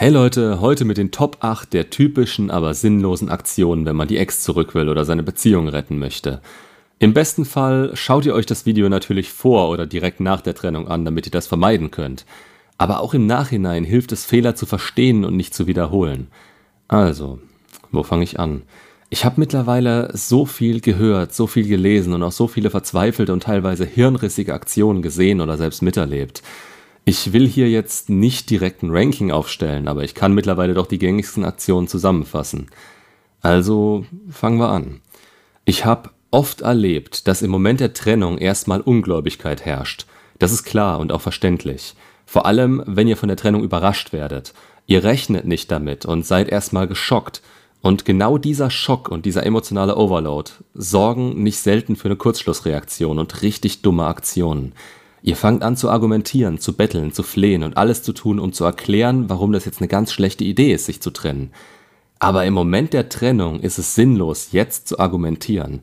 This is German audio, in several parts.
Hey Leute, heute mit den Top 8 der typischen, aber sinnlosen Aktionen, wenn man die Ex zurück will oder seine Beziehung retten möchte. Im besten Fall schaut ihr euch das Video natürlich vor oder direkt nach der Trennung an, damit ihr das vermeiden könnt. Aber auch im Nachhinein hilft es, Fehler zu verstehen und nicht zu wiederholen. Also, wo fange ich an? Ich habe mittlerweile so viel gehört, so viel gelesen und auch so viele verzweifelte und teilweise hirnrissige Aktionen gesehen oder selbst miterlebt. Ich will hier jetzt nicht direkt ein Ranking aufstellen, aber ich kann mittlerweile doch die gängigsten Aktionen zusammenfassen. Also fangen wir an. Ich habe oft erlebt, dass im Moment der Trennung erstmal Ungläubigkeit herrscht. Das ist klar und auch verständlich. Vor allem, wenn ihr von der Trennung überrascht werdet. Ihr rechnet nicht damit und seid erstmal geschockt. Und genau dieser Schock und dieser emotionale Overload sorgen nicht selten für eine Kurzschlussreaktion und richtig dumme Aktionen. Ihr fangt an zu argumentieren, zu betteln, zu flehen und alles zu tun, um zu erklären, warum das jetzt eine ganz schlechte Idee ist, sich zu trennen. Aber im Moment der Trennung ist es sinnlos, jetzt zu argumentieren.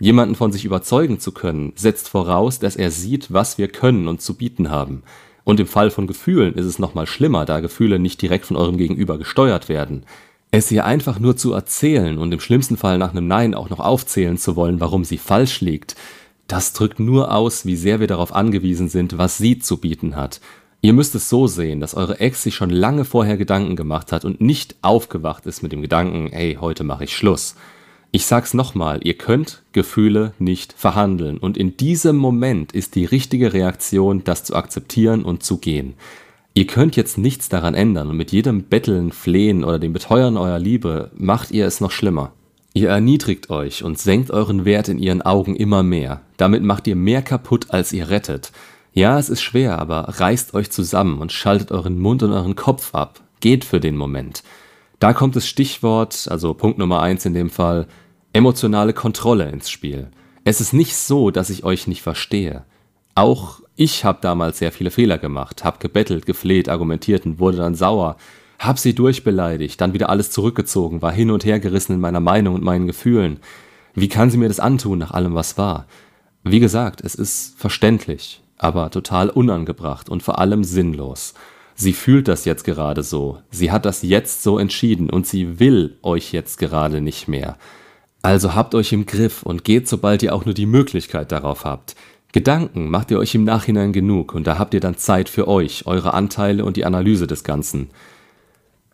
Jemanden von sich überzeugen zu können, setzt voraus, dass er sieht, was wir können und zu bieten haben. Und im Fall von Gefühlen ist es nochmal schlimmer, da Gefühle nicht direkt von eurem Gegenüber gesteuert werden. Es ihr einfach nur zu erzählen und im schlimmsten Fall nach einem Nein auch noch aufzählen zu wollen, warum sie falsch liegt, das drückt nur aus, wie sehr wir darauf angewiesen sind, was sie zu bieten hat. Ihr müsst es so sehen, dass eure Ex sich schon lange vorher Gedanken gemacht hat und nicht aufgewacht ist mit dem Gedanken, ey, heute mache ich Schluss. Ich sag's nochmal, ihr könnt Gefühle nicht verhandeln und in diesem Moment ist die richtige Reaktion, das zu akzeptieren und zu gehen. Ihr könnt jetzt nichts daran ändern und mit jedem Betteln, Flehen oder dem Beteuern eurer Liebe macht ihr es noch schlimmer. Ihr erniedrigt euch und senkt euren Wert in ihren Augen immer mehr. Damit macht ihr mehr kaputt, als ihr rettet. Ja, es ist schwer, aber reißt euch zusammen und schaltet euren Mund und euren Kopf ab. Geht für den Moment. Da kommt das Stichwort, also Punkt Nummer eins in dem Fall, emotionale Kontrolle ins Spiel. Es ist nicht so, dass ich euch nicht verstehe. Auch ich habe damals sehr viele Fehler gemacht, habe gebettelt, gefleht, argumentiert und wurde dann sauer, hab sie durchbeleidigt, dann wieder alles zurückgezogen, war hin und her gerissen in meiner Meinung und meinen Gefühlen. Wie kann sie mir das antun nach allem, was war? Wie gesagt, es ist verständlich, aber total unangebracht und vor allem sinnlos. Sie fühlt das jetzt gerade so, sie hat das jetzt so entschieden und sie will euch jetzt gerade nicht mehr. Also habt euch im Griff und geht, sobald ihr auch nur die Möglichkeit darauf habt. Gedanken macht ihr euch im Nachhinein genug und da habt ihr dann Zeit für euch, eure Anteile und die Analyse des Ganzen.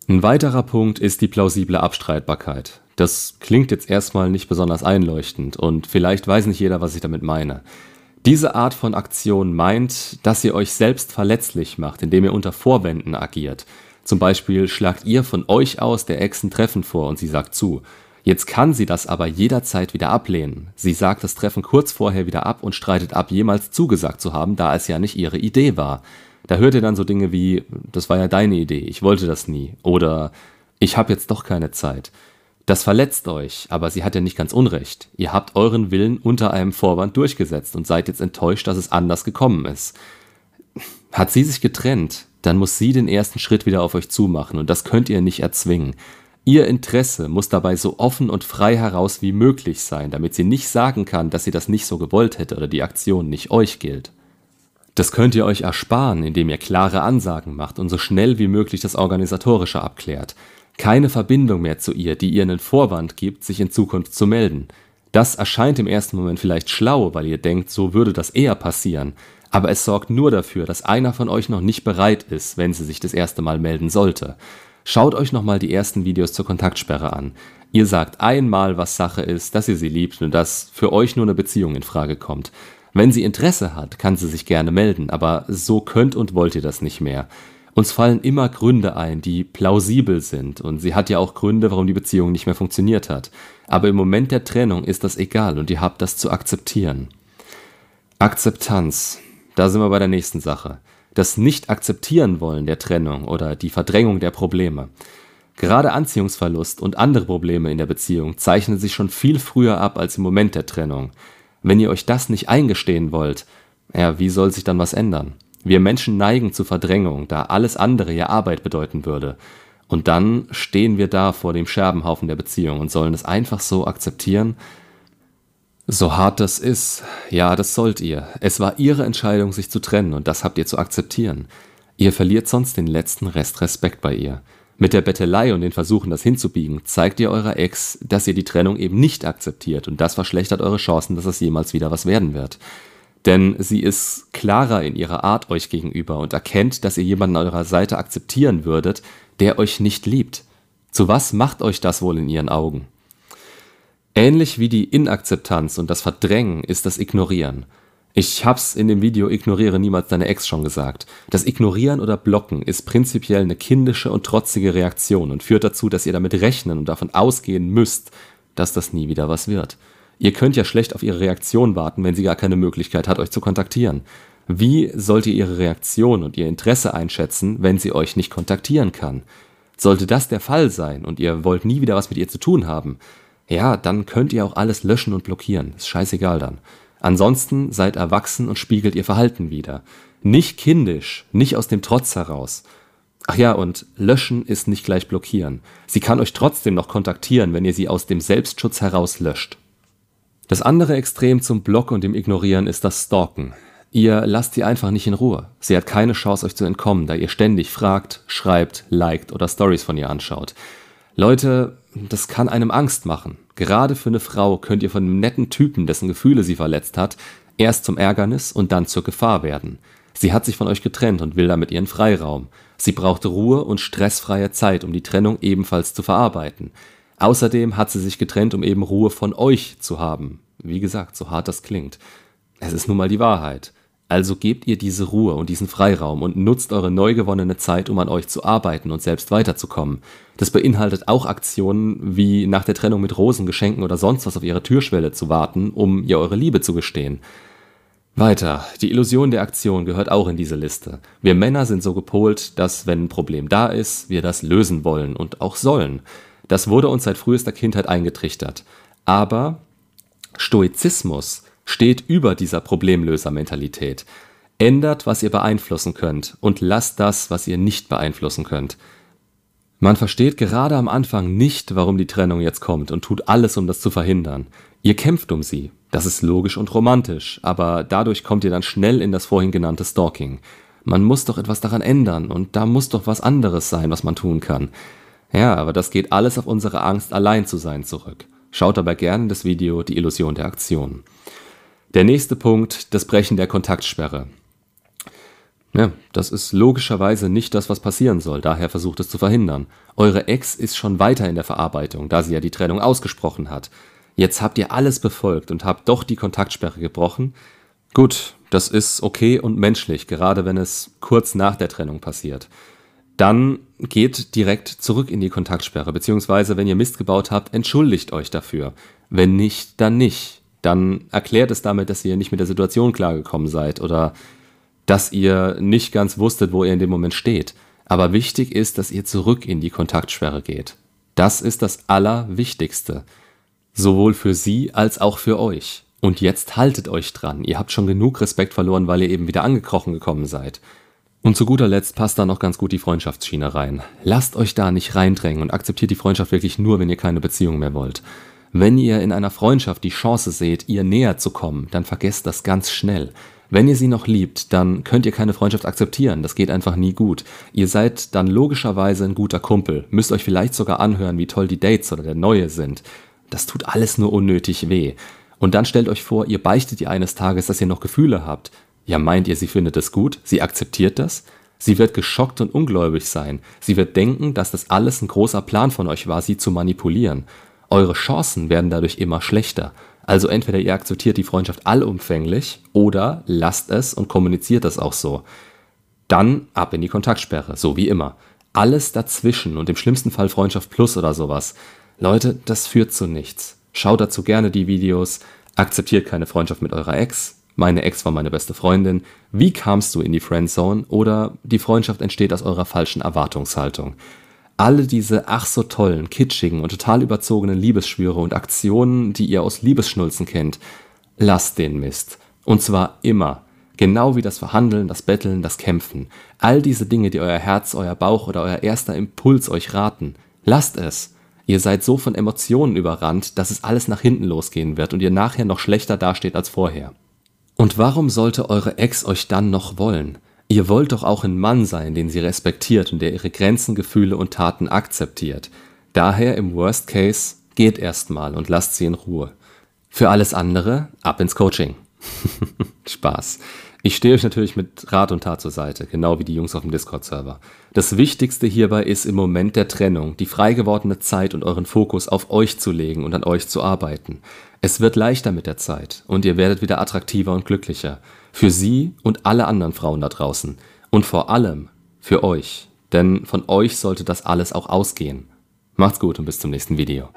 Ein weiterer Punkt ist die plausible Abstreitbarkeit. Das klingt jetzt erstmal nicht besonders einleuchtend und vielleicht weiß nicht jeder, was ich damit meine. Diese Art von Aktion meint, dass ihr euch selbst verletzlich macht, indem ihr unter Vorwänden agiert. Zum Beispiel schlagt ihr von euch aus der Ex ein Treffen vor und sie sagt zu. Jetzt kann sie das aber jederzeit wieder ablehnen. Sie sagt das Treffen kurz vorher wieder ab und streitet ab, jemals zugesagt zu haben, da es ja nicht ihre Idee war. Da hört ihr dann so Dinge wie, das war ja deine Idee, ich wollte das nie. Oder ich habe jetzt doch keine Zeit. Das verletzt euch, aber sie hat ja nicht ganz unrecht. Ihr habt euren Willen unter einem Vorwand durchgesetzt und seid jetzt enttäuscht, dass es anders gekommen ist. Hat sie sich getrennt, dann muss sie den ersten Schritt wieder auf euch zumachen und das könnt ihr nicht erzwingen. Ihr Interesse muss dabei so offen und frei heraus wie möglich sein, damit sie nicht sagen kann, dass sie das nicht so gewollt hätte oder die Aktion nicht euch gilt. Das könnt ihr euch ersparen, indem ihr klare Ansagen macht und so schnell wie möglich das Organisatorische abklärt. Keine Verbindung mehr zu ihr, die ihr einen Vorwand gibt, sich in Zukunft zu melden. Das erscheint im ersten Moment vielleicht schlau, weil ihr denkt, so würde das eher passieren. Aber es sorgt nur dafür, dass einer von euch noch nicht bereit ist, wenn sie sich das erste Mal melden sollte. Schaut euch nochmal die ersten Videos zur Kontaktsperre an. Ihr sagt einmal, was Sache ist, dass ihr sie liebt und dass für euch nur eine Beziehung in Frage kommt. Wenn sie Interesse hat, kann sie sich gerne melden, aber so könnt und wollt ihr das nicht mehr. Uns fallen immer Gründe ein, die plausibel sind, und sie hat ja auch Gründe, warum die Beziehung nicht mehr funktioniert hat. Aber im Moment der Trennung ist das egal und ihr habt das zu akzeptieren. Akzeptanz. Da sind wir bei der nächsten Sache. Das Nicht-Akzeptieren wollen der Trennung oder die Verdrängung der Probleme. Gerade Anziehungsverlust und andere Probleme in der Beziehung zeichnen sich schon viel früher ab als im Moment der Trennung. Wenn ihr euch das nicht eingestehen wollt, ja, wie soll sich dann was ändern? Wir Menschen neigen zu Verdrängung, da alles andere ja Arbeit bedeuten würde. Und dann stehen wir da vor dem Scherbenhaufen der Beziehung und sollen es einfach so akzeptieren? So hart das ist, ja, das sollt ihr. Es war ihre Entscheidung, sich zu trennen, und das habt ihr zu akzeptieren. Ihr verliert sonst den letzten Rest Respekt bei ihr. Mit der Bettelei und den Versuchen, das hinzubiegen, zeigt ihr eurer Ex, dass ihr die Trennung eben nicht akzeptiert und das verschlechtert eure Chancen, dass es jemals wieder was werden wird. Denn sie ist klarer in ihrer Art euch gegenüber und erkennt, dass ihr jemanden an eurer Seite akzeptieren würdet, der euch nicht liebt. Zu was macht euch das wohl in ihren Augen? Ähnlich wie die Inakzeptanz und das Verdrängen ist das Ignorieren. Ich hab's in dem Video Ignoriere niemals deine Ex schon gesagt. Das Ignorieren oder Blocken ist prinzipiell eine kindische und trotzige Reaktion und führt dazu, dass ihr damit rechnen und davon ausgehen müsst, dass das nie wieder was wird. Ihr könnt ja schlecht auf ihre Reaktion warten, wenn sie gar keine Möglichkeit hat, euch zu kontaktieren. Wie sollt ihr ihre Reaktion und ihr Interesse einschätzen, wenn sie euch nicht kontaktieren kann? Sollte das der Fall sein und ihr wollt nie wieder was mit ihr zu tun haben, ja, dann könnt ihr auch alles löschen und blockieren. Ist scheißegal dann. Ansonsten seid erwachsen und spiegelt ihr Verhalten wieder. Nicht kindisch, nicht aus dem Trotz heraus. Ach ja, und löschen ist nicht gleich blockieren. Sie kann euch trotzdem noch kontaktieren, wenn ihr sie aus dem Selbstschutz heraus löscht. Das andere Extrem zum Block und dem Ignorieren ist das Stalken. Ihr lasst sie einfach nicht in Ruhe. Sie hat keine Chance, euch zu entkommen, da ihr ständig fragt, schreibt, liked oder Stories von ihr anschaut. Leute, das kann einem Angst machen. Gerade für eine Frau könnt ihr von einem netten Typen, dessen Gefühle sie verletzt hat, erst zum Ärgernis und dann zur Gefahr werden. Sie hat sich von euch getrennt und will damit ihren Freiraum. Sie braucht Ruhe und stressfreie Zeit, um die Trennung ebenfalls zu verarbeiten. Außerdem hat sie sich getrennt, um eben Ruhe von euch zu haben. Wie gesagt, so hart das klingt. Es ist nun mal die Wahrheit. Also gebt ihr diese Ruhe und diesen Freiraum und nutzt eure neu gewonnene Zeit, um an euch zu arbeiten und selbst weiterzukommen. Das beinhaltet auch Aktionen wie nach der Trennung mit Rosen, Geschenken oder sonst was auf ihre Türschwelle zu warten, um ihr eure Liebe zu gestehen. Weiter, die Illusion der Aktion gehört auch in diese Liste. Wir Männer sind so gepolt, dass wenn ein Problem da ist, wir das lösen wollen und auch sollen. Das wurde uns seit frühester Kindheit eingetrichtert. Aber Stoizismus steht über dieser Problemlöser-Mentalität. Ändert, was ihr beeinflussen könnt und lasst das, was ihr nicht beeinflussen könnt. Man versteht gerade am Anfang nicht, warum die Trennung jetzt kommt und tut alles, um das zu verhindern. Ihr kämpft um sie. Das ist logisch und romantisch, aber dadurch kommt ihr dann schnell in das vorhin genannte Stalking. Man muss doch etwas daran ändern und da muss doch was anderes sein, was man tun kann. Ja, aber das geht alles auf unsere Angst, allein zu sein, zurück. Schaut dabei gerne das Video Die Illusion der Aktion. Der nächste Punkt, das Brechen der Kontaktsperre. Ja, das ist logischerweise nicht das, was passieren soll, daher versucht es zu verhindern. Eure Ex ist schon weiter in der Verarbeitung, da sie ja die Trennung ausgesprochen hat. Jetzt habt ihr alles befolgt und habt doch die Kontaktsperre gebrochen. Gut, das ist okay und menschlich, gerade wenn es kurz nach der Trennung passiert dann geht direkt zurück in die Kontaktsperre, beziehungsweise wenn ihr Mist gebaut habt, entschuldigt euch dafür. Wenn nicht, dann nicht. Dann erklärt es damit, dass ihr nicht mit der Situation klargekommen seid oder dass ihr nicht ganz wusstet, wo ihr in dem Moment steht. Aber wichtig ist, dass ihr zurück in die Kontaktsperre geht. Das ist das Allerwichtigste. Sowohl für sie als auch für euch. Und jetzt haltet euch dran. Ihr habt schon genug Respekt verloren, weil ihr eben wieder angekrochen gekommen seid. Und zu guter Letzt passt da noch ganz gut die Freundschaftsschiene rein. Lasst euch da nicht reindrängen und akzeptiert die Freundschaft wirklich nur, wenn ihr keine Beziehung mehr wollt. Wenn ihr in einer Freundschaft die Chance seht, ihr näher zu kommen, dann vergesst das ganz schnell. Wenn ihr sie noch liebt, dann könnt ihr keine Freundschaft akzeptieren. Das geht einfach nie gut. Ihr seid dann logischerweise ein guter Kumpel, müsst euch vielleicht sogar anhören, wie toll die Dates oder der Neue sind. Das tut alles nur unnötig weh. Und dann stellt euch vor, ihr beichtet ihr eines Tages, dass ihr noch Gefühle habt. Ja, meint ihr, sie findet es gut? Sie akzeptiert das? Sie wird geschockt und ungläubig sein. Sie wird denken, dass das alles ein großer Plan von euch war, sie zu manipulieren. Eure Chancen werden dadurch immer schlechter. Also entweder ihr akzeptiert die Freundschaft allumfänglich oder lasst es und kommuniziert das auch so. Dann ab in die Kontaktsperre, so wie immer. Alles dazwischen und im schlimmsten Fall Freundschaft plus oder sowas. Leute, das führt zu nichts. Schaut dazu gerne die Videos, akzeptiert keine Freundschaft mit eurer Ex, meine Ex war meine beste Freundin, wie kamst du in die Friendzone oder die Freundschaft entsteht aus eurer falschen Erwartungshaltung. Alle diese ach so tollen, kitschigen und total überzogenen Liebesschwüre und Aktionen, die ihr aus Liebesschnulzen kennt, lasst den Mist. Und zwar immer. Genau wie das Verhandeln, das Betteln, das Kämpfen. All diese Dinge, die euer Herz, euer Bauch oder euer erster Impuls euch raten. Lasst es. Ihr seid so von Emotionen überrannt, dass es alles nach hinten losgehen wird und ihr nachher noch schlechter dasteht als vorher. Und warum sollte eure Ex euch dann noch wollen? Ihr wollt doch auch ein Mann sein, den sie respektiert und der ihre Grenzen, Gefühle und Taten akzeptiert. Daher im Worst Case geht erstmal und lasst sie in Ruhe. Für alles andere ab ins Coaching. Spaß. Ich stehe euch natürlich mit Rat und Tat zur Seite, genau wie die Jungs auf dem Discord-Server. Das Wichtigste hierbei ist im Moment der Trennung, die frei gewordene Zeit und euren Fokus auf euch zu legen und an euch zu arbeiten. Es wird leichter mit der Zeit und ihr werdet wieder attraktiver und glücklicher. Für sie und alle anderen Frauen da draußen. Und vor allem für euch. Denn von euch sollte das alles auch ausgehen. Macht's gut und bis zum nächsten Video.